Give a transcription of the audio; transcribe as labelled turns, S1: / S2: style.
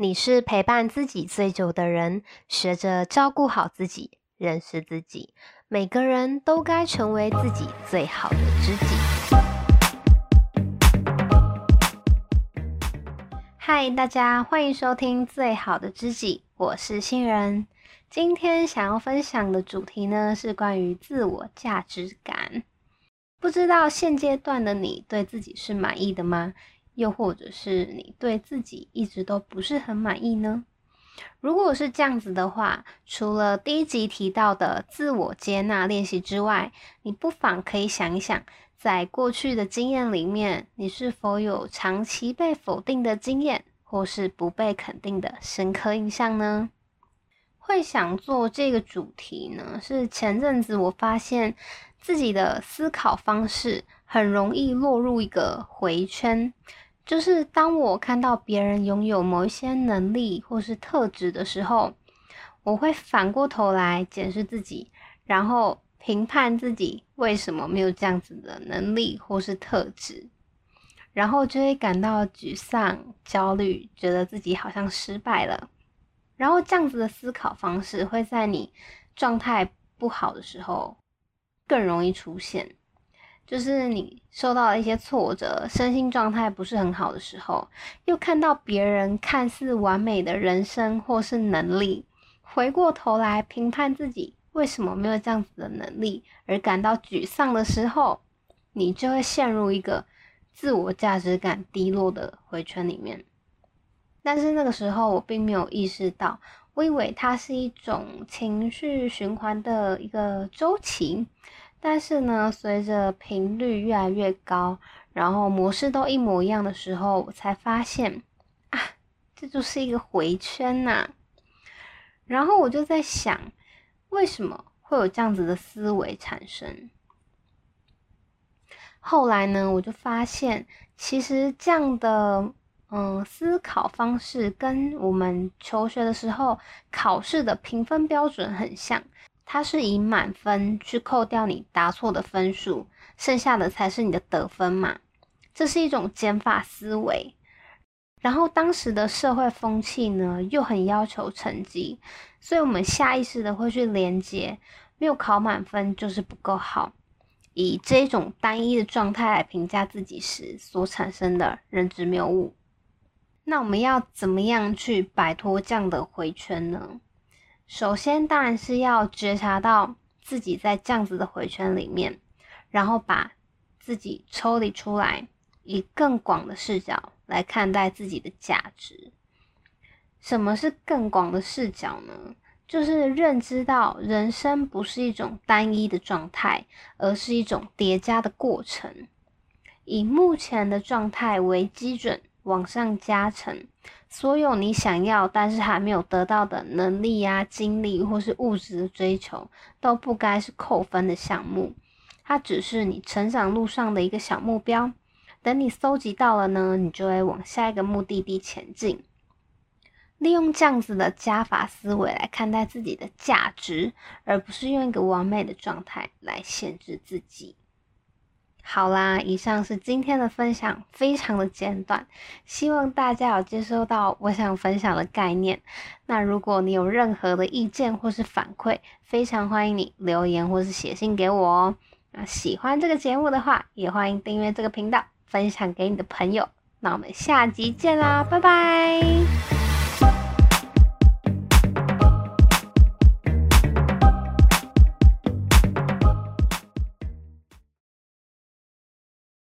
S1: 你是陪伴自己最久的人，学着照顾好自己，认识自己。每个人都该成为自己最好的知己。嗨，大家欢迎收听《最好的知己》，我是新人。今天想要分享的主题呢，是关于自我价值感。不知道现阶段的你对自己是满意的吗？又或者是你对自己一直都不是很满意呢？如果是这样子的话，除了第一集提到的自我接纳练习之外，你不妨可以想一想，在过去的经验里面，你是否有长期被否定的经验，或是不被肯定的深刻印象呢？会想做这个主题呢，是前阵子我发现自己的思考方式很容易落入一个回圈。就是当我看到别人拥有某一些能力或是特质的时候，我会反过头来检视自己，然后评判自己为什么没有这样子的能力或是特质，然后就会感到沮丧、焦虑，觉得自己好像失败了。然后这样子的思考方式会在你状态不好的时候更容易出现。就是你受到了一些挫折，身心状态不是很好的时候，又看到别人看似完美的人生或是能力，回过头来评判自己为什么没有这样子的能力而感到沮丧的时候，你就会陷入一个自我价值感低落的回圈里面。但是那个时候我并没有意识到，我以为它是一种情绪循环的一个周期。但是呢，随着频率越来越高，然后模式都一模一样的时候，我才发现啊，这就是一个回圈呐、然后我就在想，为什么会有这样子的思维产生？后来呢，我就发现，其实这样的嗯思考方式跟我们求学的时候考试的评分标准很像。它是以满分去扣掉你答错的分数，剩下的才是你的得分嘛。这是一种减法思维。然后当时的社会风气呢，又很要求成绩，所以我们下意识的会去连接，没有考满分就是不够好，以这种单一的状态来评价自己时所产生的认知谬误。那我们要怎么样去摆脱这样的回圈呢？首先，当然是要觉察到自己在这样子的回圈里面，然后把自己抽离出来，以更广的视角来看待自己的价值。什么是更广的视角呢？就是认知到人生不是一种单一的状态，而是一种叠加的过程。以目前的状态为基准，往上加成。所有你想要但是还没有得到的能力、啊、经历或是物质的追求，都不该是扣分的项目。它只是你成长路上的一个小目标。等你搜集到了呢，你就会往下一个目的地前进。利用这样子的加法思维来看待自己的价值，而不是用一个完美的状态来限制自己。好啦，以上是今天的分享，非常的简短，希望大家有接收到我想分享的概念。那如果你有任何的意见或是反馈，非常欢迎你留言或是写信给我哦。那喜欢这个节目的话，也欢迎订阅这个频道，分享给你的朋友。那我们下集见啦，拜拜。